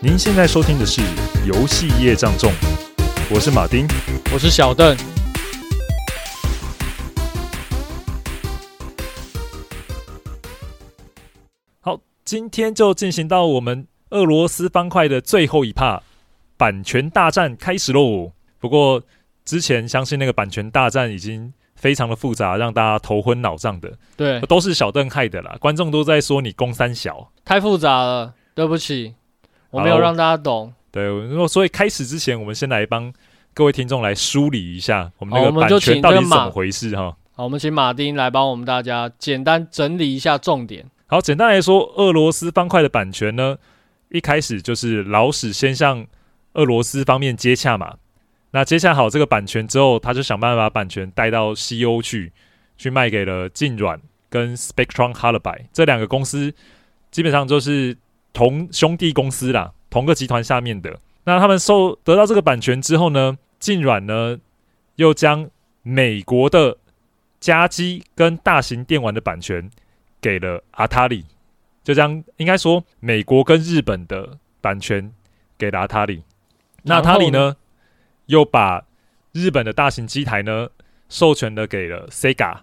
您现在收听的是《游戏业障重》，我是马丁，我是小邓。好，今天就进行到我们俄罗斯方块的最后一趴，版权大战开始喽。不过之前相信那个版权大战已经非常的复杂，让大家头昏脑胀的。对，都是小邓害的啦。观众都在说你攻三小，太复杂了，对不起。我没有让大家懂。对，如果所以开始之前，我们先来帮各位听众来梳理一下我们那个版权到底是怎么回事哈。好，我们请马丁来帮我们大家简单整理一下重点。好，简单来说，俄罗斯方块的版权呢，一开始就是老史先向俄罗斯方面接洽嘛。那接洽好这个版权之后，他就想办法把版权带到西欧去，去卖给了静软跟 Spectrum Holobyte 这两个公司，基本上就是。同兄弟公司啦，同个集团下面的。那他们受得到这个版权之后呢，静软呢又将美国的家机跟大型电玩的版权给了阿塔里，就将应该说美国跟日本的版权给了阿塔里。那阿塔里呢又把日本的大型机台呢授权了给了 Sega。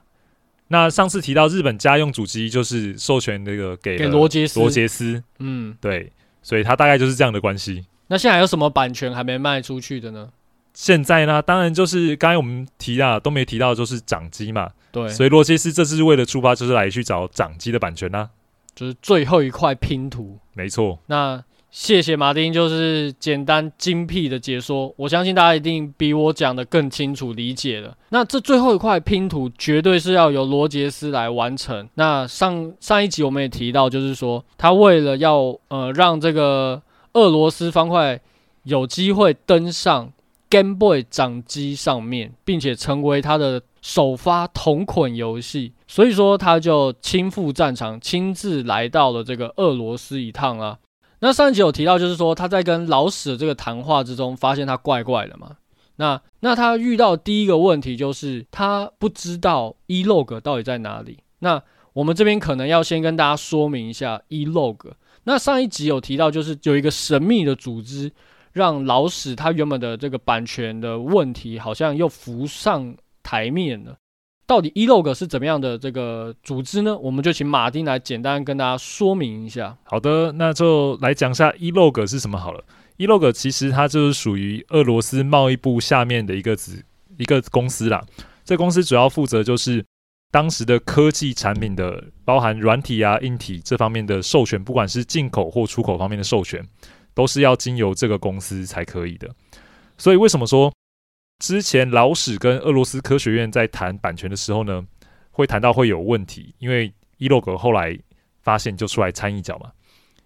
那上次提到日本家用主机，就是授权那个给给罗杰斯，罗杰斯，嗯，对，所以它大概就是这样的关系。那现在还有什么版权还没卖出去的呢？现在呢，当然就是刚才我们提到都没提到，就是掌机嘛，对，所以罗杰斯这次为了出发，就是来去找掌机的版权啦，就是最后一块拼图，没错。那谢谢马丁，就是简单精辟的解说，我相信大家一定比我讲的更清楚理解了。那这最后一块拼图绝对是要由罗杰斯来完成。那上上一集我们也提到，就是说他为了要呃让这个俄罗斯方块有机会登上 Game Boy 掌机上面，并且成为他的首发同捆游戏，所以说他就亲赴战场，亲自来到了这个俄罗斯一趟啊。那上一集有提到，就是说他在跟老史的这个谈话之中，发现他怪怪的嘛。那那他遇到第一个问题就是他不知道 E-Log 到底在哪里。那我们这边可能要先跟大家说明一下 E-Log。那上一集有提到，就是有一个神秘的组织，让老史他原本的这个版权的问题好像又浮上台面了。到底 E-Log 是怎么样的这个组织呢？我们就请马丁来简单跟大家说明一下。好的，那就来讲一下 E-Log 是什么好了。E-Log 其实它就是属于俄罗斯贸易部下面的一个子一个公司啦。这公司主要负责就是当时的科技产品的，包含软体啊、硬体这方面的授权，不管是进口或出口方面的授权，都是要经由这个公司才可以的。所以为什么说？之前老史跟俄罗斯科学院在谈版权的时候呢，会谈到会有问题，因为 E-Log 后来发现就出来掺一脚嘛。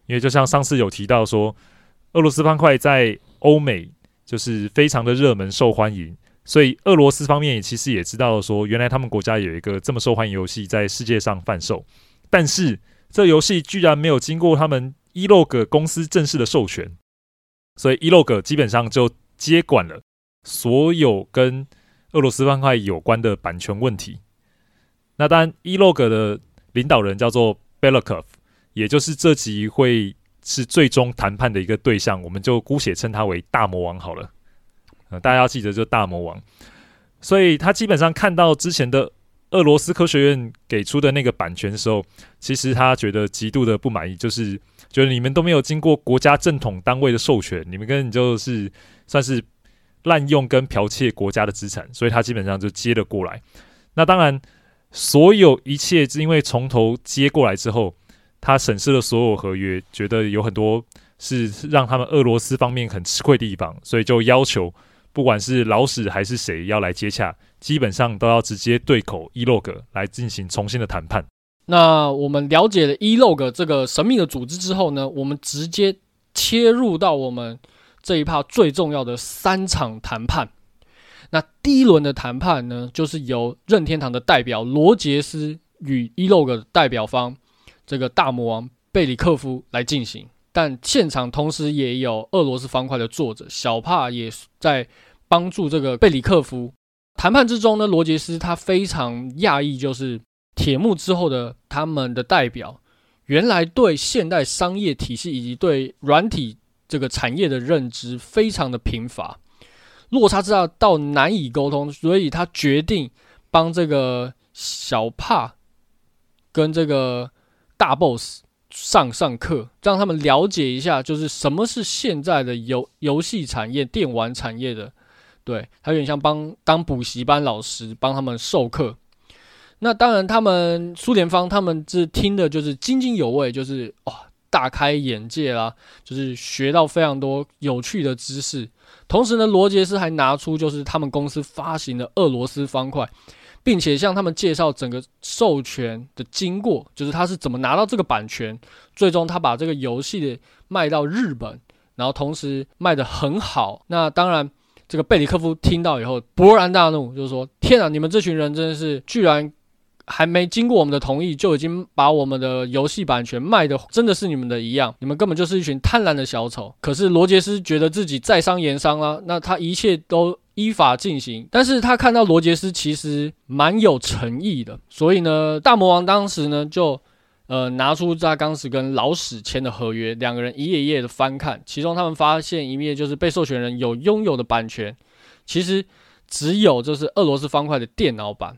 因为就像上次有提到说，俄罗斯方块在欧美就是非常的热门受欢迎，所以俄罗斯方面也其实也知道说，原来他们国家有一个这么受欢迎游戏在世界上贩售，但是这游戏居然没有经过他们 E-Log 公司正式的授权，所以 E-Log 基本上就接管了。所有跟俄罗斯方块有关的版权问题，那当然，E-Log 的领导人叫做 Belikov，也就是这集会是最终谈判的一个对象，我们就姑且称他为大魔王好了。呃，大家要记得，就大魔王。所以他基本上看到之前的俄罗斯科学院给出的那个版权的时候，其实他觉得极度的不满意，就是觉得你们都没有经过国家正统单位的授权，你们根本就是算是。滥用跟剽窃国家的资产，所以他基本上就接了过来。那当然，所有一切是因为从头接过来之后，他审视了所有合约，觉得有很多是让他们俄罗斯方面很吃亏的地方，所以就要求不管是老史还是谁要来接洽，基本上都要直接对口 E-Log 来进行重新的谈判。那我们了解了 E-Log 这个神秘的组织之后呢，我们直接切入到我们。这一趴最重要的三场谈判，那第一轮的谈判呢，就是由任天堂的代表罗杰斯与 E-Log 代表方这个大魔王贝里克夫来进行，但现场同时也有俄罗斯方块的作者小帕也在帮助这个贝里克夫。谈判之中呢，罗杰斯他非常讶异，就是铁幕之后的他们的代表，原来对现代商业体系以及对软体。这个产业的认知非常的贫乏，落差之大到难以沟通，所以他决定帮这个小帕跟这个大 boss 上上课，让他们了解一下，就是什么是现在的游游戏产业、电玩产业的。对，他有点像帮当补习班老师，帮他们授课。那当然，他们苏联方他们是听的就是津津有味，就是哇，大开眼界啦，就是学到非常多有趣的知识。同时呢，罗杰斯还拿出就是他们公司发行的俄罗斯方块。并且向他们介绍整个授权的经过，就是他是怎么拿到这个版权，最终他把这个游戏的卖到日本，然后同时卖得很好。那当然，这个贝里克夫听到以后勃然大怒，就是说：“天啊，你们这群人真的是居然！”还没经过我们的同意，就已经把我们的游戏版权卖的真的是你们的一样，你们根本就是一群贪婪的小丑。可是罗杰斯觉得自己在商言商啊，那他一切都依法进行。但是他看到罗杰斯其实蛮有诚意的，所以呢，大魔王当时呢就呃拿出他当时跟老史签的合约，两个人一页一页的翻看，其中他们发现一页就是被授权人有拥有的版权，其实只有就是俄罗斯方块的电脑版。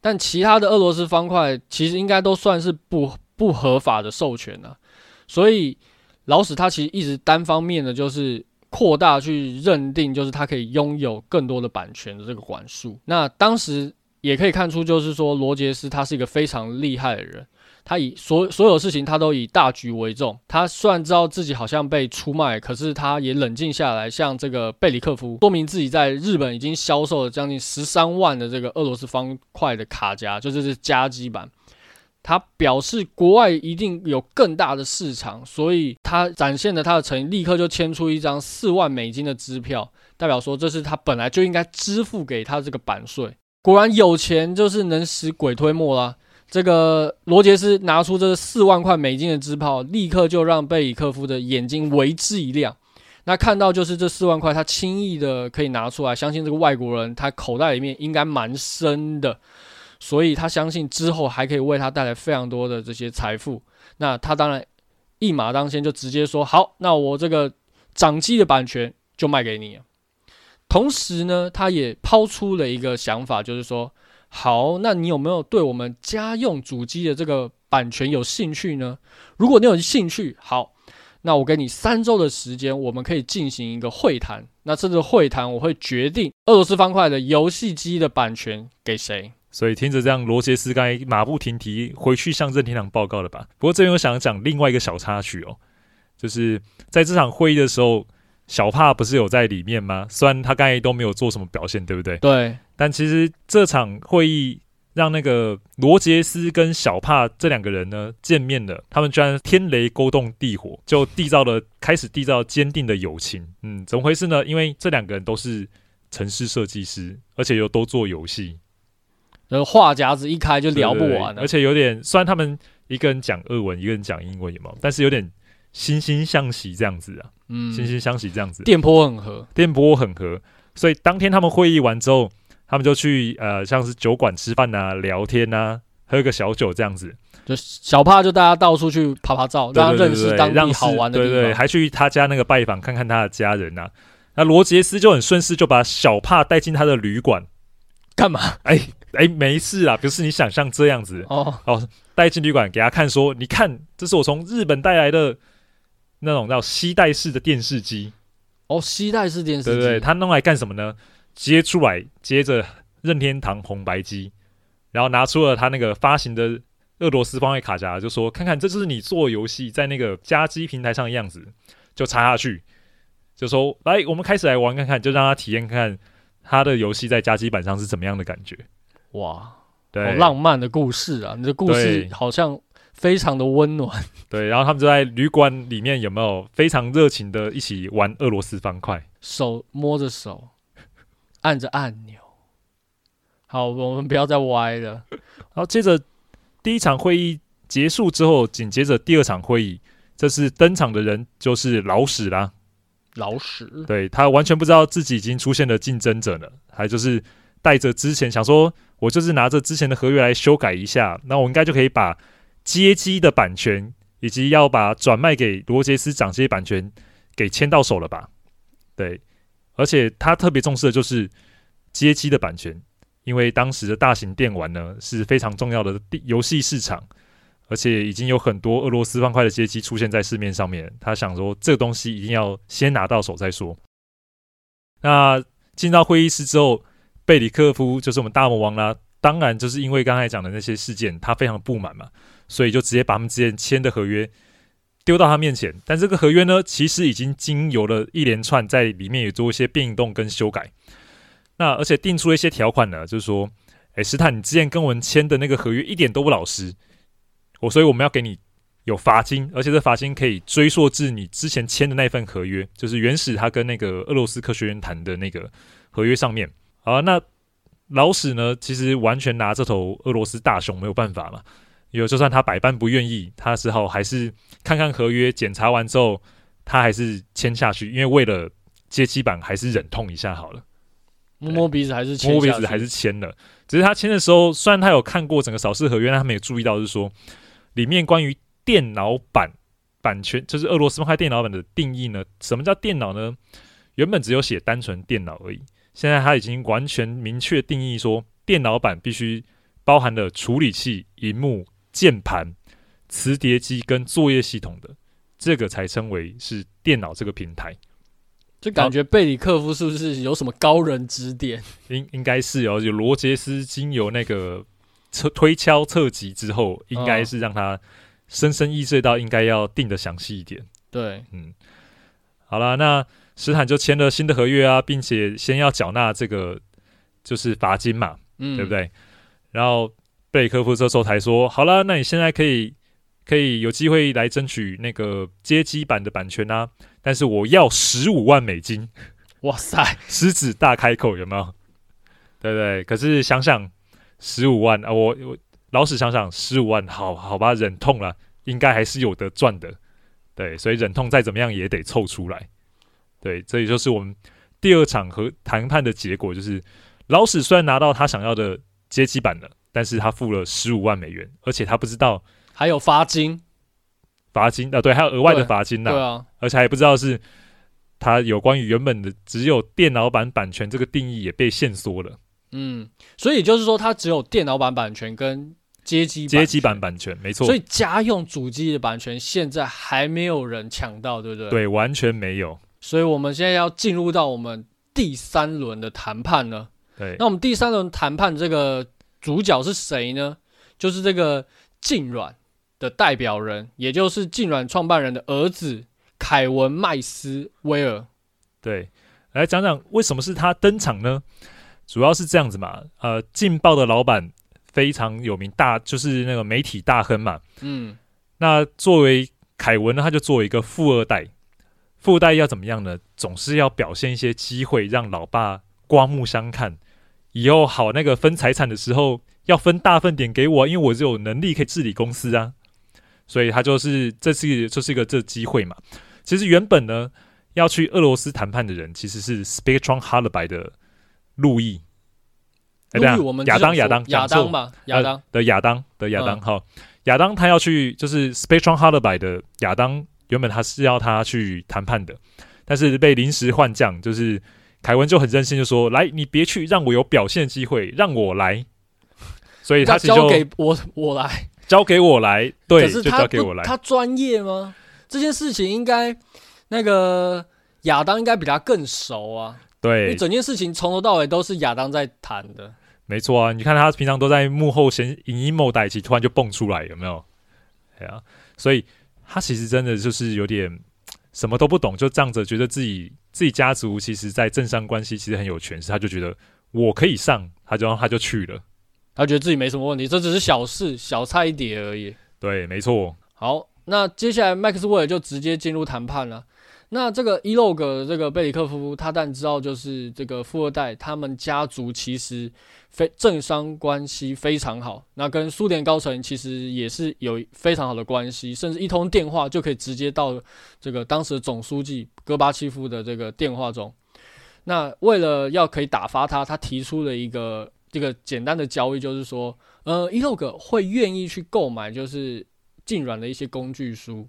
但其他的俄罗斯方块其实应该都算是不不合法的授权了，所以老史他其实一直单方面的就是扩大去认定，就是他可以拥有更多的版权的这个管束。那当时也可以看出，就是说罗杰斯他是一个非常厉害的人。他以所所有事情，他都以大局为重。他虽然知道自己好像被出卖，可是他也冷静下来，向这个贝里克夫说明自己在日本已经销售了将近十三万的这个俄罗斯方块的卡夹，就这是家机版。他表示国外一定有更大的市场，所以他展现了他的诚意，立刻就签出一张四万美金的支票，代表说这是他本来就应该支付给他这个版税。果然有钱就是能使鬼推磨啦。这个罗杰斯拿出这四万块美金的支票，立刻就让贝里克夫的眼睛为之一亮。那看到就是这四万块，他轻易的可以拿出来，相信这个外国人他口袋里面应该蛮深的，所以他相信之后还可以为他带来非常多的这些财富。那他当然一马当先，就直接说好，那我这个掌机的版权就卖给你。同时呢，他也抛出了一个想法，就是说。好，那你有没有对我们家用主机的这个版权有兴趣呢？如果你有兴趣，好，那我给你三周的时间，我们可以进行一个会谈。那这次会谈，我会决定俄罗斯方块的游戏机的版权给谁。所以听着这样，罗杰斯该马不停蹄回去向任天堂报告了吧？不过这边我想讲另外一个小插曲哦，就是在这场会议的时候。小帕不是有在里面吗？虽然他刚才都没有做什么表现，对不对？对。但其实这场会议让那个罗杰斯跟小帕这两个人呢见面了，他们居然天雷勾动地火，就缔造了开始缔造坚定的友情。嗯，怎么回事呢？因为这两个人都是城市设计师，而且又都做游戏，然后话匣子一开就聊不完了。而且有点，虽然他们一个人讲俄文，一个人讲英文，有没有？但是有点。惺惺相惜这样子啊，嗯，惺惺相惜这样子，电波很合，电波很合，所以当天他们会议完之后，他们就去呃，像是酒馆吃饭啊、聊天啊、喝个小酒这样子。就小帕就大家到处去拍拍照，让他认识当地好玩的地方，对对，对，还去他家那个拜访，看看他的家人呐、啊。那罗杰斯就很顺势就把小帕带进他的旅馆，干嘛？哎哎、没事啊，不是你想象这样子哦哦，带进旅馆给他看，说你看，这是我从日本带来的。那种叫吸带式的电视机哦，吸带式电视机，对对对，他弄来干什么呢？接出来，接着任天堂红白机，然后拿出了他那个发行的俄罗斯方块卡夹，就说：“看看，这就是你做游戏在那个家机平台上的样子。”就插下去，就说：“来，我们开始来玩看看，就让他体验看看他的游戏在家机板上是怎么样的感觉。”哇，对，好浪漫的故事啊！你的故事好像。非常的温暖，对，然后他们就在旅馆里面有没有非常热情的一起玩俄罗斯方块，手摸着手，按着按钮。好，我们不要再歪了。然后接着第一场会议结束之后，紧接着第二场会议，这次登场的人就是老史啦。老史，对，他完全不知道自己已经出现了竞争者了，还就是带着之前想说，我就是拿着之前的合约来修改一下，那我应该就可以把。街机的版权以及要把转卖给罗杰斯掌机版权给签到手了吧？对，而且他特别重视的就是街机的版权，因为当时的大型电玩呢是非常重要的游戏市场，而且已经有很多俄罗斯方块的街机出现在市面上面。他想说，这个东西一定要先拿到手再说。那进到会议室之后，贝里克夫就是我们大魔王啦，当然就是因为刚才讲的那些事件，他非常不满嘛，所以就直接把他们之前签的合约。丢到他面前，但这个合约呢，其实已经经由了一连串在里面也做一些变动跟修改。那而且定出了一些条款呢，就是说，哎，斯坦，你之前跟我们签的那个合约一点都不老实，我所以我们要给你有罚金，而且这罚金可以追溯至你之前签的那份合约，就是原始他跟那个俄罗斯科学院谈的那个合约上面。好，那老史呢，其实完全拿这头俄罗斯大熊没有办法嘛。有，就算他百般不愿意，他之后还是看看合约，检查完之后，他还是签下去，因为为了接机版，还是忍痛一下好了。摸摸鼻子还是签，摸摸鼻子还是签了。只是他签的时候，虽然他有看过整个扫视合约，但他没有注意到，是说里面关于电脑版版权，就是俄罗斯方块电脑版的定义呢？什么叫电脑呢？原本只有写单纯电脑而已，现在他已经完全明确定义说，电脑版必须包含了处理器、荧幕。键盘、磁碟机跟作业系统的这个才称为是电脑这个平台，就感觉贝里克夫是不是有什么高人指点？应应该是哦，有罗杰斯经由那个测推敲测级之后，应该是让他深深意识到应该要定的详细一点。对，嗯，好了，那斯坦就签了新的合约啊，并且先要缴纳这个就是罚金嘛，嗯，对不对？然后。贝里克夫这时候才说：“好了，那你现在可以可以有机会来争取那个街机版的版权啊！但是我要十五万美金。哇塞，狮子大开口，有没有？对对？可是想想十五万啊，我我老实想想，十五万，好好吧，忍痛了，应该还是有得赚的。对，所以忍痛再怎么样也得凑出来。对，这也就是我们第二场和谈判的结果，就是老史虽然拿到他想要的街机版了。”但是他付了十五万美元，而且他不知道还有罚金，罚金啊，对，还有额外的罚金呢。对啊，而且还不知道是他有关于原本的只有电脑版版权这个定义也被限缩了。嗯，所以就是说，他只有电脑版版权跟街机街机版版权，没错。所以家用主机的版权现在还没有人抢到，对不对？对，完全没有。所以我们现在要进入到我们第三轮的谈判了。对，那我们第三轮谈判这个。主角是谁呢？就是这个静软的代表人，也就是静软创办人的儿子凯文麦斯威尔。对，来讲讲为什么是他登场呢？主要是这样子嘛，呃，劲爆的老板非常有名，大就是那个媒体大亨嘛。嗯，那作为凯文呢，他就作为一个富二代，富二代要怎么样呢？总是要表现一些机会，让老爸刮目相看。以后好，那个分财产的时候要分大份点给我，因为我是有能力可以治理公司啊，所以他就是这次就是一个这机会嘛。其实原本呢要去俄罗斯谈判的人其实是 Spectrum Holobyte 的路易，路易我们亚当亚当亚当吧，亚当的亚当的亚当哈，亚当他要去就是 Spectrum Holobyte 的亚当，原本他是要他去谈判的，但是被临时换将，就是。凯文就很任性，就说：“来，你别去，让我有表现机会，让我来。”所以他就交给我，我来，交给我来。对，就交给我来。他专业吗？这件事情应该那个亚当应该比他更熟啊。对，整件事情从头到尾都是亚当在谈的。没错啊，你看他平常都在幕后先隐阴谋代，起突然就蹦出来，有没有？对啊，所以他其实真的就是有点什么都不懂，就仗着觉得自己。自己家族其实，在政商关系其实很有权势，他就觉得我可以上，他就让他就去了，他觉得自己没什么问题，这只是小事，小菜一碟而已。对，没错。好，那接下来麦克斯威尔就直接进入谈判了。那这个伊洛格这个贝里克夫，他但知道就是这个富二代，他们家族其实非政商关系非常好，那跟苏联高层其实也是有非常好的关系，甚至一通电话就可以直接到这个当时的总书记戈巴契夫的这个电话中。那为了要可以打发他，他提出了一个这个简单的交易，就是说，呃，伊洛格会愿意去购买就是静软的一些工具书。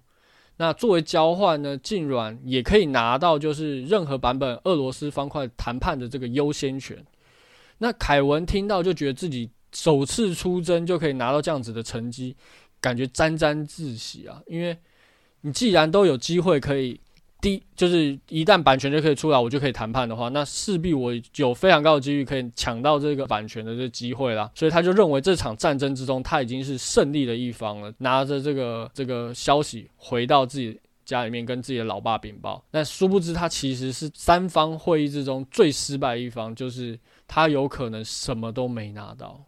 那作为交换呢，竟然也可以拿到就是任何版本俄罗斯方块谈判的这个优先权。那凯文听到就觉得自己首次出征就可以拿到这样子的成绩，感觉沾沾自喜啊！因为你既然都有机会可以。第就是一旦版权就可以出来，我就可以谈判的话，那势必我有非常高的几率可以抢到这个版权的这机会啦。所以他就认为这场战争之中他已经是胜利的一方了，拿着这个这个消息回到自己家里面跟自己的老爸禀报。但殊不知他其实是三方会议之中最失败一方，就是他有可能什么都没拿到。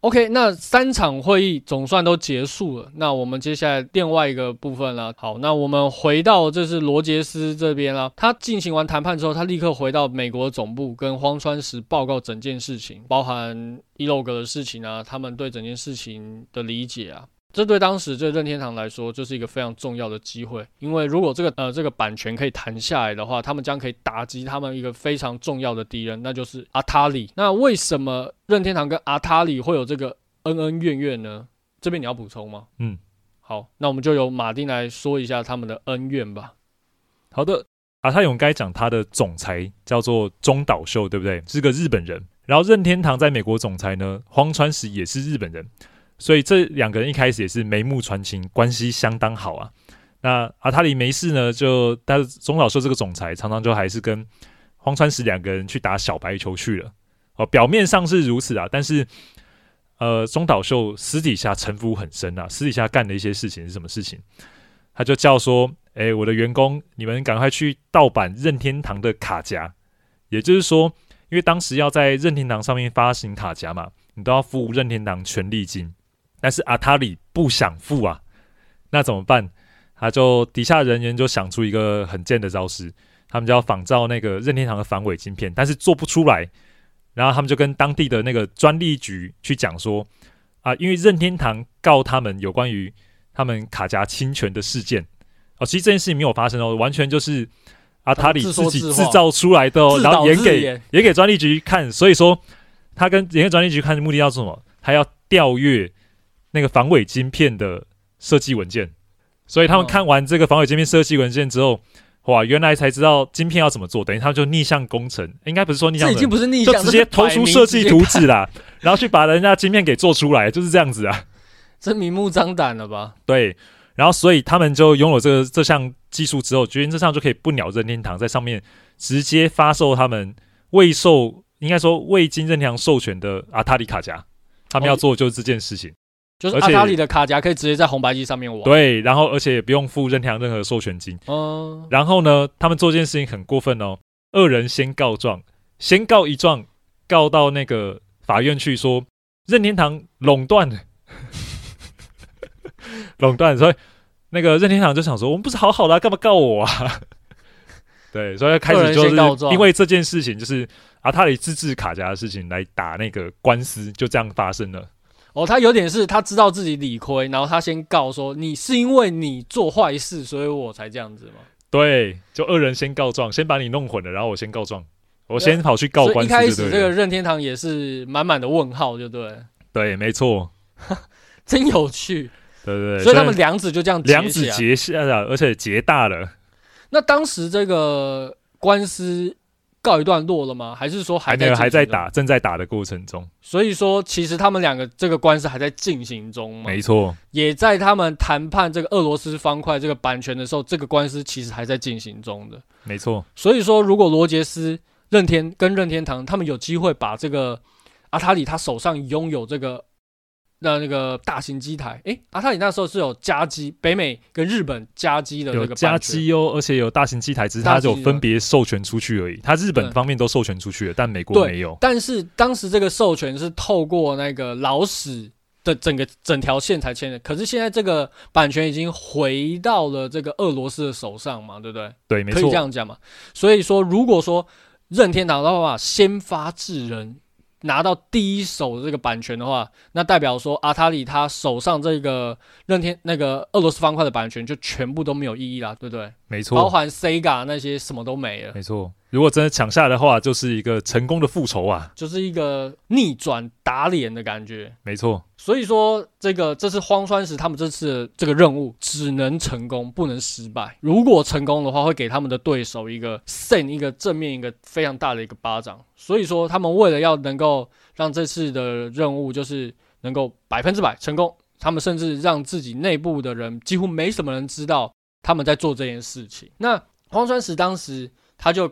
OK，那三场会议总算都结束了。那我们接下来另外一个部分了。好，那我们回到这是罗杰斯这边了。他进行完谈判之后，他立刻回到美国总部，跟荒川石报告整件事情，包含伊洛格的事情啊，他们对整件事情的理解啊。这对当时这任天堂来说就是一个非常重要的机会，因为如果这个呃这个版权可以谈下来的话，他们将可以打击他们一个非常重要的敌人，那就是阿塔里。那为什么任天堂跟阿塔里会有这个恩恩怨怨呢？这边你要补充吗？嗯，好，那我们就由马丁来说一下他们的恩怨吧。好的，阿塔勇该讲他的总裁叫做中岛秀，对不对？是个日本人。然后任天堂在美国总裁呢，荒川石也是日本人。所以这两个人一开始也是眉目传情，关系相当好啊。那阿塔里没事呢，就但是中岛秀这个总裁常常就还是跟荒川石两个人去打小白球去了。哦，表面上是如此啊，但是呃，中岛秀私底下城府很深啊，私底下干的一些事情是什么事情？他就叫说：“哎，我的员工，你们赶快去盗版任天堂的卡夹。”也就是说，因为当时要在任天堂上面发行卡夹嘛，你都要付任天堂权利金。但是阿塔里不想付啊，那怎么办？他就底下人员就想出一个很贱的招式，他们就要仿照那个任天堂的防伪晶片，但是做不出来。然后他们就跟当地的那个专利局去讲说啊，因为任天堂告他们有关于他们卡夹侵权的事件哦，其实这件事情没有发生哦，完全就是阿塔里自己制造出来的哦，然后演给演给专利局看。所以说他跟演给专利局看的目的要做什么？他要调阅。那个防伪晶片的设计文件，所以他们看完这个防伪晶片设计文件之后，哇，原来才知道晶片要怎么做，等于他们就逆向工程，应该不是说逆向，这已经不是逆向，就直接投出设计图纸啦，然后去把人家晶片给做出来，就是这样子啊，这明目张胆了吧？对，然后所以他们就拥有这个这项技术之后，原则上就可以不鸟任天堂，在上面直接发售他们未受，应该说未经任天堂授权的阿塔里卡夹，他们要做的就是这件事情。就是阿塔里的卡夹可以直接在红白机上面玩，对，然后而且也不用付任天堂任何授权金。嗯，然后呢，他们做这件事情很过分哦，二人先告状，先告一状，告到那个法院去说任天堂垄断，垄断，所以那个任天堂就想说，我们不是好好的啊，干嘛告我啊？对，所以开始就是因为这件事情，就是阿塔里自制卡夹的事情来打那个官司，就这样发生了。哦，他有点是他知道自己理亏，然后他先告说，你是因为你做坏事，所以我才这样子吗？对，就二人先告状，先把你弄混了，然后我先告状，我先跑去告官司。一开始这个任天堂也是满满的问号，就对。对，没错，真有趣。对对对，所以他们梁子就这样梁子结下了，而且结大了。那当时这个官司。告一段落了吗？还是说还在还，还在打，正在打的过程中？所以说，其实他们两个这个官司还在进行中。没错，也在他们谈判这个俄罗斯方块这个版权的时候，这个官司其实还在进行中的。没错。所以说，如果罗杰斯、任天跟任天堂他们有机会把这个阿塔里他手上拥有这个。那那个大型机台，诶，阿塔里那时候是有加机，北美跟日本加机的那个有家机哦，而且有大型机台，只是它就分别授权出去而已。它日本方面都授权出去了，但美国没有。但是当时这个授权是透过那个老史的整个整条线才签的，可是现在这个版权已经回到了这个俄罗斯的手上嘛，对不对？对，没错，可以这样讲嘛。所以说，如果说任天堂的话，先发制人。拿到第一手的这个版权的话，那代表说阿塔里他手上这个任天那个俄罗斯方块的版权就全部都没有意义啦，对不对？没错，包含 Sega 那些什么都没了。没错，如果真的抢下来的话，就是一个成功的复仇啊，就是一个逆转打脸的感觉。没错，所以说，这个这次荒川石他们这次的这个任务只能成功，不能失败。如果成功的话，会给他们的对手一个 send 一个正面一个非常大的一个巴掌。所以说，他们为了要能够让这次的任务就是能够百分之百成功，他们甚至让自己内部的人几乎没什么人知道他们在做这件事情。那荒川石当时他就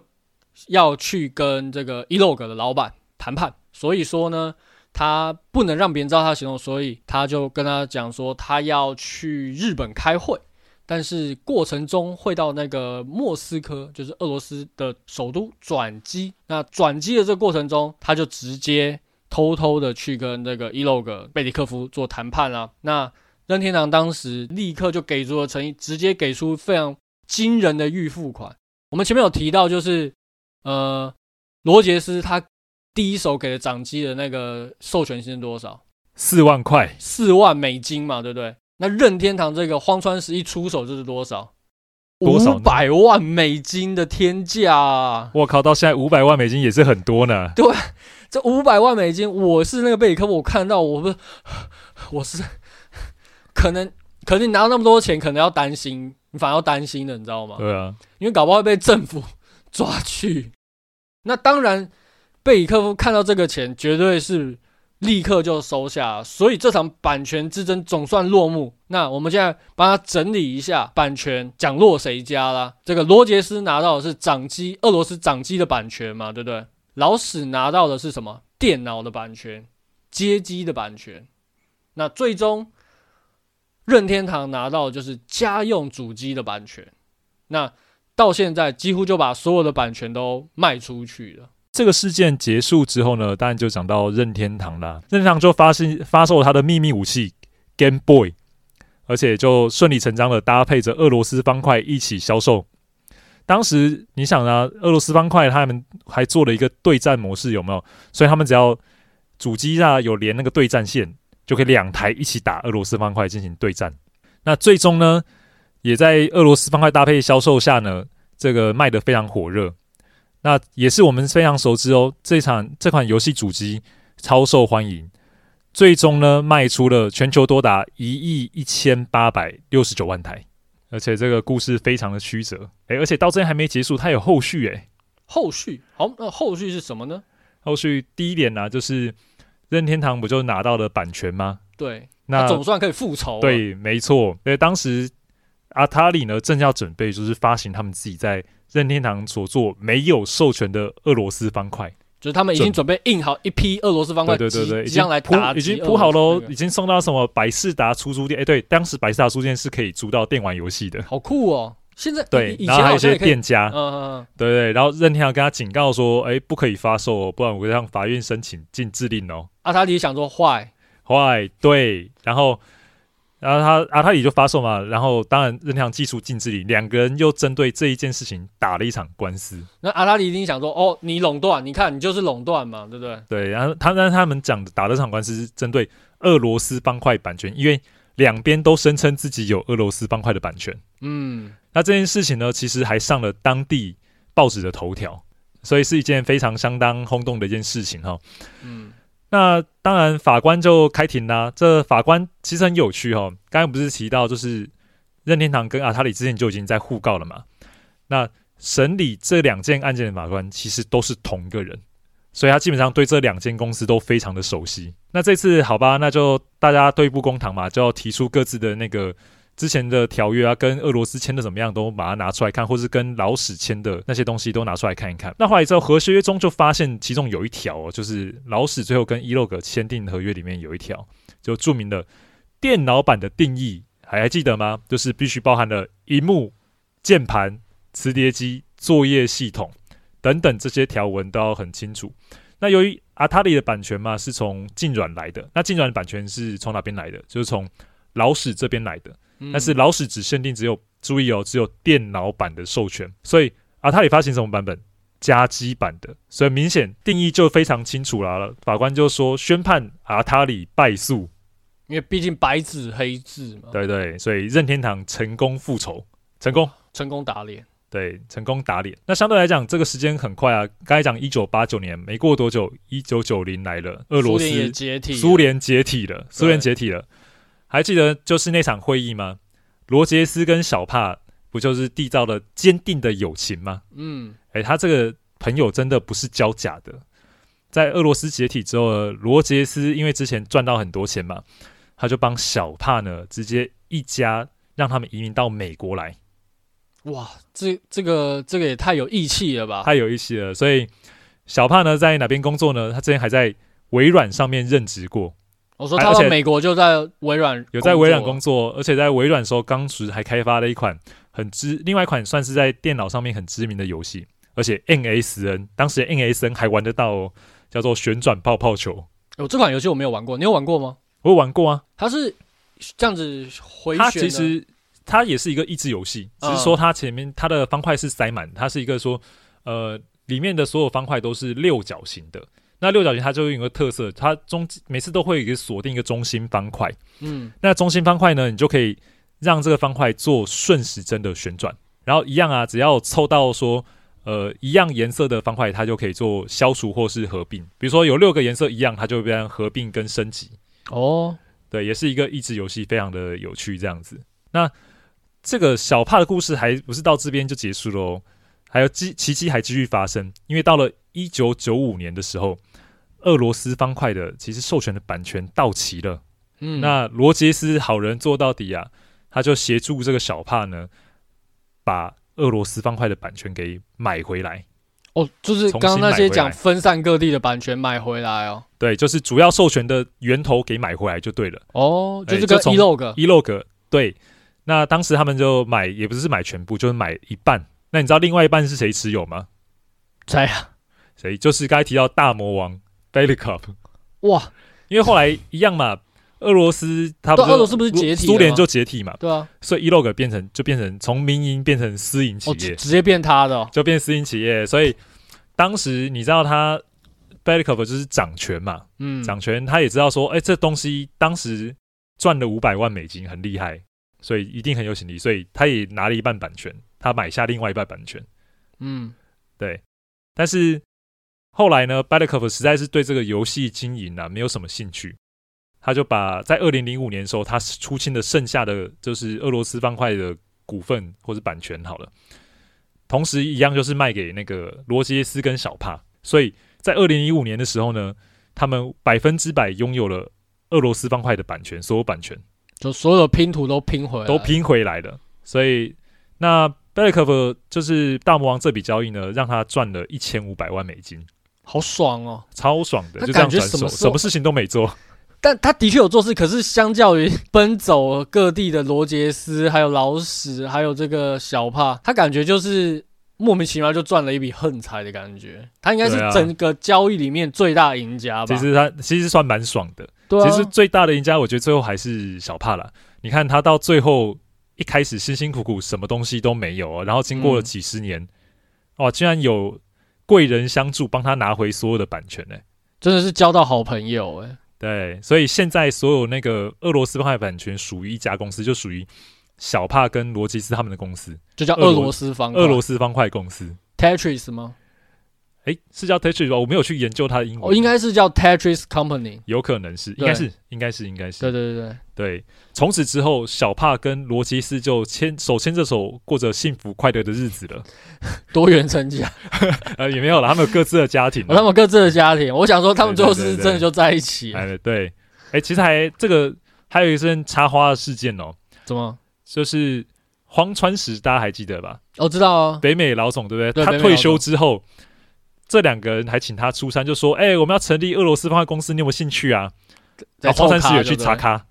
要去跟这个 E-Log 的老板谈判，所以说呢。他不能让别人知道他的行动，所以他就跟他讲说，他要去日本开会，但是过程中会到那个莫斯科，就是俄罗斯的首都转机。那转机的这个过程中，他就直接偷偷的去跟那个伊洛格贝里克夫做谈判啊。那任天堂当时立刻就给出了诚意，直接给出非常惊人的预付款。我们前面有提到，就是呃，罗杰斯他。第一手给的掌机的那个授权金是多少？四万块，四万美金嘛，对不对？那任天堂这个荒川石一出手就是多少？五百万美金的天价啊！我靠，到现在五百万美金也是很多呢。对，这五百万美金，我是那个贝里克，我看到我不是，我是可能可能你拿到那么多钱，可能要担心，你反而要担心的，你知道吗？对啊，因为搞不好会被政府抓去。那当然。贝里克夫看到这个钱，绝对是立刻就收下，所以这场版权之争总算落幕。那我们现在帮他整理一下，版权讲落谁家啦？这个罗杰斯拿到的是掌机，俄罗斯掌机的版权嘛，对不对？老史拿到的是什么？电脑的版权，街机的版权。那最终任天堂拿到的就是家用主机的版权。那到现在几乎就把所有的版权都卖出去了。这个事件结束之后呢，当然就讲到任天堂啦。任天堂就发行发售了他的秘密武器 Game Boy，而且就顺理成章的搭配着俄罗斯方块一起销售。当时你想啊，俄罗斯方块他们还做了一个对战模式，有没有？所以他们只要主机啊有连那个对战线，就可以两台一起打俄罗斯方块进行对战。那最终呢，也在俄罗斯方块搭配销售下呢，这个卖得非常火热。那也是我们非常熟知哦，这场这款游戏主机超受欢迎，最终呢卖出了全球多达一亿一千八百六十九万台，而且这个故事非常的曲折，诶，而且到这边还没结束，它有后续诶，后续好，那后续是什么呢？后续第一点呢、啊，就是任天堂不就拿到了版权吗？对，那总算可以复仇。对，没错，因为当时阿塔里呢正要准备就是发行他们自己在。任天堂所做没有授权的俄罗斯方块，就是他们已经准备印好一批俄罗斯方块，对对对，即将来打，已经铺好喽，已经送到什么百事达出租店？哎，对，当时百事达出租店是可以租到电玩游戏的，好酷哦！现在对，然后还有一些店家，嗯嗯嗯，对对，然后任天堂跟他警告说，哎，不可以发售哦，不然我会向法院申请禁制令哦。阿塔里想说坏坏，对，然后。然后他阿塔里就发售嘛，然后当然任天堂技术禁制里，两个人又针对这一件事情打了一场官司。那阿塔里一定想说，哦，你垄断，你看你就是垄断嘛，对不对？对，然后他让他们讲的打这场官司是针对俄罗斯方块版权，因为两边都声称自己有俄罗斯方块的版权。嗯，那这件事情呢，其实还上了当地报纸的头条，所以是一件非常相当轰动的一件事情哈。嗯。那当然，法官就开庭啦。这法官其实很有趣哦。刚才不是提到，就是任天堂跟阿塔里之前就已经在互告了嘛。那审理这两件案件的法官其实都是同一个人，所以他基本上对这两间公司都非常的熟悉。那这次好吧，那就大家对簿公堂嘛，就要提出各自的那个。之前的条约啊，跟俄罗斯签的怎么样，都把它拿出来看，或是跟老史签的那些东西都拿出来看一看。那后来之后，和约中就发现其中有一条哦，就是老史最后跟 E-Log 签订合约里面有一条，就注明了电脑版的定义，还还记得吗？就是必须包含了荧幕、键盘、磁碟机、作业系统等等这些条文都要很清楚。那由于阿塔里的版权嘛，是从静软来的，那静软的版权是从哪边来的？就是从老史这边来的。但是老史只限定只有注意哦，只有电脑版的授权，所以阿塔里发行什么版本？加基版的，所以明显定义就非常清楚啦了。法官就说宣判阿塔里败诉，因为毕竟白纸黑字嘛。对对，所以任天堂成功复仇，成功，成功打脸。对，成功打脸。那相对来讲，这个时间很快啊。刚才讲一九八九年，没过多久，一九九零来了，俄罗斯苏联解体，苏联解体了，苏联解体了。还记得就是那场会议吗？罗杰斯跟小帕不就是缔造了坚定的友情吗？嗯，哎，他这个朋友真的不是交假的。在俄罗斯解体之后，罗杰斯因为之前赚到很多钱嘛，他就帮小帕呢直接一家让他们移民到美国来。哇，这这个这个也太有义气了吧！太有义气了。所以小帕呢在哪边工作呢？他之前还在微软上面任职过。我说他到美国就在微软，有在微软工作，而且在微软时候当时还开发了一款很知，另外一款算是在电脑上面很知名的游戏，而且 NSN 当时 NSN 还玩得到哦，叫做旋转泡泡球。哦，这款游戏我没有玩过，你有玩过吗？我有玩过啊，它是这样子回旋。它其实它也是一个益智游戏，只是说它前面它的方块是塞满，它是一个说呃里面的所有方块都是六角形的。那六角形它就有一个特色，它中每次都会有一个锁定一个中心方块。嗯，那中心方块呢，你就可以让这个方块做顺时针的旋转，然后一样啊，只要凑到说呃一样颜色的方块，它就可以做消除或是合并。比如说有六个颜色一样，它就会变成合并跟升级。哦，对，也是一个益智游戏，非常的有趣这样子。那这个小帕的故事还不是到这边就结束喽，还有奇奇迹还继续发生，因为到了一九九五年的时候。俄罗斯方块的其实授权的版权到期了，嗯，那罗杰斯好人做到底啊，他就协助这个小帕呢，把俄罗斯方块的版权给买回来。哦，就是刚刚那些讲分散各地的版权买回来哦。对，就是主要授权的源头给买回来就对了。哦，就是个 E-log E-log 对。那当时他们就买，也不是买全部，就是买一半。那你知道另外一半是谁持有吗？谁啊？谁？就是刚才提到大魔王。Belikov，哇！因为后来一样嘛，俄罗斯他不俄罗斯不是解体，苏联就解体嘛，对啊，所以 E-log 变成就变成从民营变成私营企业，哦，直接变他的，哦，就变私营企业。所以当时你知道他 Belikov 就是掌权嘛，嗯，掌权，他也知道说，哎，这东西当时赚了五百万美金，很厉害，所以一定很有潜力，所以他也拿了一半版权，他买下另外一半版权，嗯，对，但是。后来呢，Belikov 实在是对这个游戏经营啊没有什么兴趣，他就把在二零零五年的时候他出清的剩下的就是俄罗斯方块的股份或者版权好了，同时一样就是卖给那个罗杰斯跟小帕，所以在二零一五年的时候呢，他们百分之百拥有了俄罗斯方块的版权，所有版权。就所有拼图都拼回来，都拼回来了，所以那 Belikov 就是大魔王这笔交易呢，让他赚了一千五百万美金。好爽哦，超爽的，就这样感觉什么什么事情都没做，但他的确有做事。可是相较于奔走各地的罗杰斯，还有老史，还有这个小帕，他感觉就是莫名其妙就赚了一笔横财的感觉。他应该是整个交易里面最大赢家吧？其实他其实算蛮爽的。对啊，其实最大的赢家，我觉得最后还是小帕啦。你看他到最后一开始辛辛苦苦什么东西都没有，然后经过了几十年，嗯、哇，居然有。贵人相助，帮他拿回所有的版权呢、欸，真的是交到好朋友哎、欸。对，所以现在所有那个俄罗斯方块版权属于一家公司，就属于小帕跟罗吉斯他们的公司，就叫俄罗斯方俄罗斯方块公司 Tetris 吗？诶，是叫 Tetris 吧？我没有去研究它的英文。哦，应该是叫 Tetris Company，有可能是，应该是，应该是，应该是。对对对对对。从此之后，小帕跟罗杰斯就牵手牵着手过着幸福快乐的日子了。多元成家？呃，也没有了，他们有各自的家庭、哦。他们各自的家庭，我想说，他们最后是真的就在一起。哎，对。哎，其实还这个还有一件插花的事件哦。怎么？就是荒川石，大家还记得吧？我、哦、知道哦，北美老总，对不对？对他退休之后。这两个人还请他出山，就说：“哎、欸，我们要成立俄罗斯方块公司，你有没有兴趣啊？”然后荒川石有去插咖，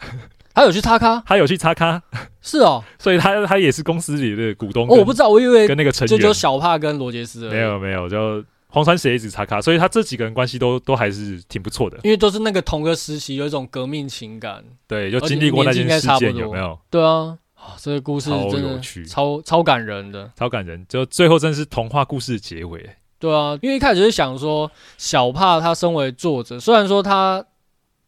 他有去插咖，他有去插咖，是哦，所以他他也是公司里的股东。哦，我不知道，我以为跟那个成员就小帕跟罗杰斯。没有没有，就黄山石也一直插咖，所以他这几个人关系都都还是挺不错的，因为都是那个同个时期，有一种革命情感。对，就经历过那件事件，有没有？对啊，啊，这个故事真的超超感人的，超感人，就最后真的是童话故事的结尾。对啊，因为一开始是想说，小帕他身为作者，虽然说他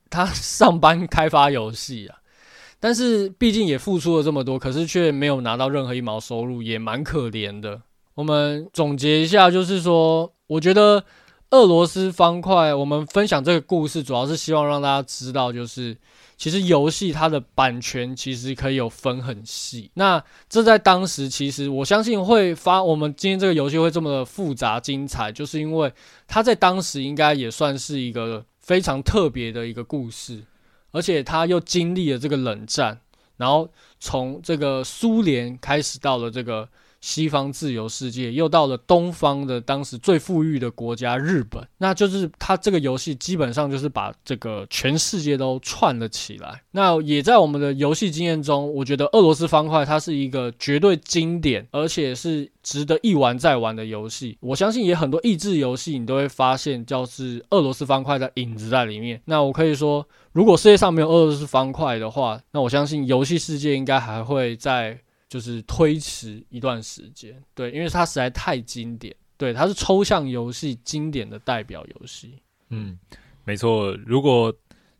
他上班开发游戏啊，但是毕竟也付出了这么多，可是却没有拿到任何一毛收入，也蛮可怜的。我们总结一下，就是说，我觉得俄罗斯方块，我们分享这个故事，主要是希望让大家知道，就是其实游戏它的版权其实可以有分很细。那这在当时，其实我相信会发，我们今天这个游戏会这么的复杂精彩，就是因为它在当时应该也算是一个非常特别的一个故事，而且它又经历了这个冷战，然后从这个苏联开始到了这个。西方自由世界又到了东方的当时最富裕的国家日本，那就是它这个游戏基本上就是把这个全世界都串了起来。那也在我们的游戏经验中，我觉得俄罗斯方块它是一个绝对经典，而且是值得一玩再玩的游戏。我相信也很多益智游戏你都会发现，就是俄罗斯方块的影子在里面。那我可以说，如果世界上没有俄罗斯方块的话，那我相信游戏世界应该还会在。就是推迟一段时间，对，因为它实在太经典，对，它是抽象游戏经典的代表游戏。嗯，没错，如果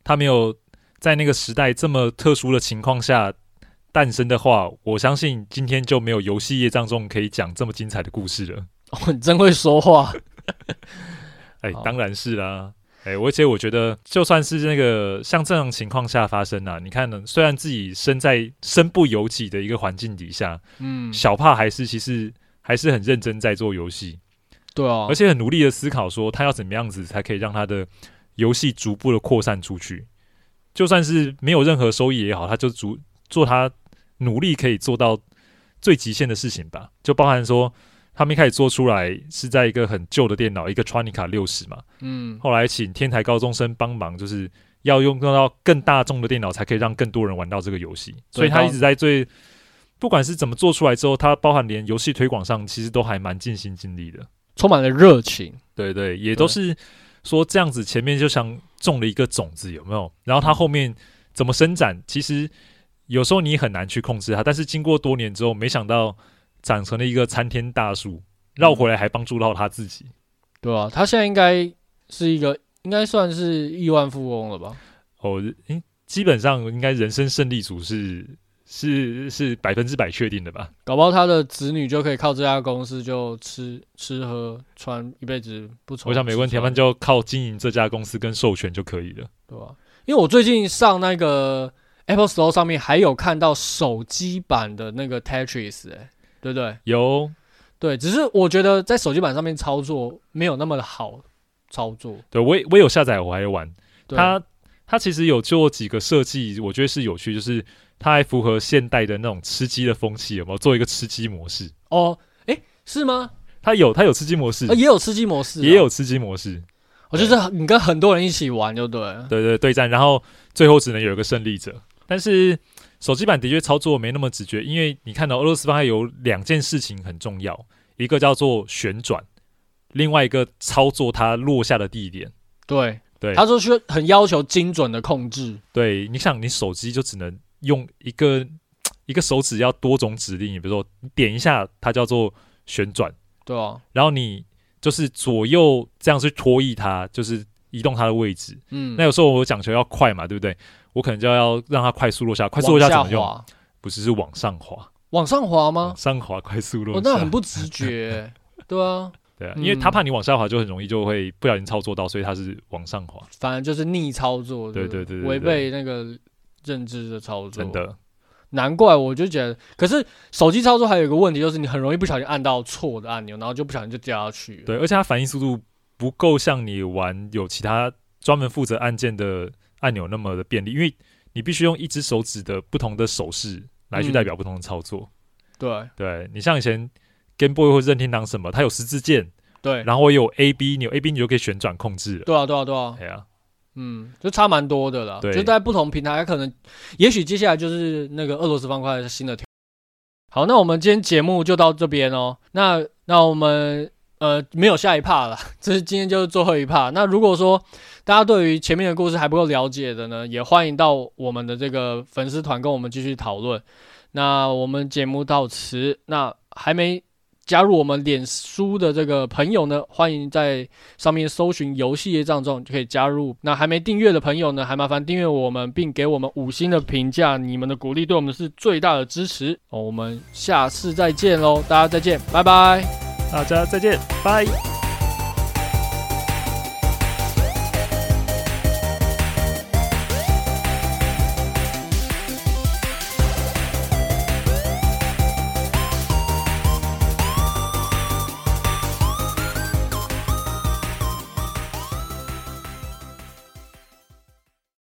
它没有在那个时代这么特殊的情况下诞生的话，我相信今天就没有游戏业当中可以讲这么精彩的故事了。哦，你真会说话。哎，当然是啦。哎，而且我觉得，就算是那个像这种情况下发生啊，你看呢，虽然自己身在身不由己的一个环境底下，嗯，小帕还是其实还是很认真在做游戏，对啊，而且很努力的思考说他要怎么样子才可以让他的游戏逐步的扩散出去，就算是没有任何收益也好，他就逐做他努力可以做到最极限的事情吧，就包含说。他们一开始做出来是在一个很旧的电脑，一个 Tronica 六十嘛，嗯，后来请天台高中生帮忙，就是要用用到更大众的电脑，才可以让更多人玩到这个游戏。所以他一直在最，不管是怎么做出来之后，他包含连游戏推广上，其实都还蛮尽心尽力的，充满了热情。对对，也都是说这样子，前面就像种了一个种子，有没有？然后它后面怎么伸展，其实有时候你很难去控制它，但是经过多年之后，没想到。长成了一个参天大树，绕回来还帮助到他自己，对啊，他现在应该是一个，应该算是亿万富翁了吧？哦，诶，基本上应该人生胜利组是是是百分之百确定的吧？搞不好他的子女就可以靠这家公司就吃吃喝穿一辈子不愁。我想没问题，他们就靠经营这家公司跟授权就可以了，对吧？因为我最近上那个 Apple Store 上面还有看到手机版的那个 Tetris，哎。对不对？有，对，只是我觉得在手机版上面操作没有那么的好操作。对，我也我有下载，我还有玩。它它其实有做几个设计，我觉得是有趣，就是它还符合现代的那种吃鸡的风气，有没有做一个吃鸡模式？哦，诶，是吗？它有，它有吃鸡模式，也有吃鸡模式，也有吃鸡模式。我就是你跟很多人一起玩就对了，对对对战，然后最后只能有一个胜利者，但是。手机版的确操作没那么直觉，因为你看到俄罗斯方块有两件事情很重要，一个叫做旋转，另外一个操作它落下的地点。对对，他说需要很要求精准的控制。对，你想你手机就只能用一个 一个手指要多种指令，你比如说你点一下它叫做旋转，对啊，然后你就是左右这样去拖曳它，就是移动它的位置。嗯，那有时候我讲求要快嘛，对不对？我可能就要让它快速落下，快速落下怎么用？不是，是往上滑。往上滑吗？往上滑，快速落下。哦，那很不直觉。对啊，对啊，因为他怕你往下滑，就很容易就会不小心操作到，所以他是往上滑。反正就是逆操作，对对对，违背那个认知的操作。真的，难怪我就觉得。可是手机操作还有一个问题，就是你很容易不小心按到错的按钮，然后就不小心就掉下去。对，而且它反应速度不够像你玩有其他专门负责按键的按钮那么的便利，因为。你必须用一只手指的不同的手势来去代表不同的操作。嗯、对，对你像以前 Game Boy 或任天堂什么，它有十字键，对，然后我有 A B，你有 A B，你就可以旋转控制了。对啊，对啊，对啊，对啊，嗯，就差蛮多的了。对，就在不同平台，可能也许接下来就是那个俄罗斯方块新的。好，那我们今天节目就到这边哦。那那我们。呃，没有下一 part 了，这是今天就是最后一 part。那如果说大家对于前面的故事还不够了解的呢，也欢迎到我们的这个粉丝团跟我们继续讨论。那我们节目到此，那还没加入我们脸书的这个朋友呢，欢迎在上面搜寻游戏业障中就可以加入。那还没订阅的朋友呢，还麻烦订阅我们，并给我们五星的评价，你们的鼓励对我们是最大的支持。哦，我们下次再见喽，大家再见，拜拜。大家再见，拜。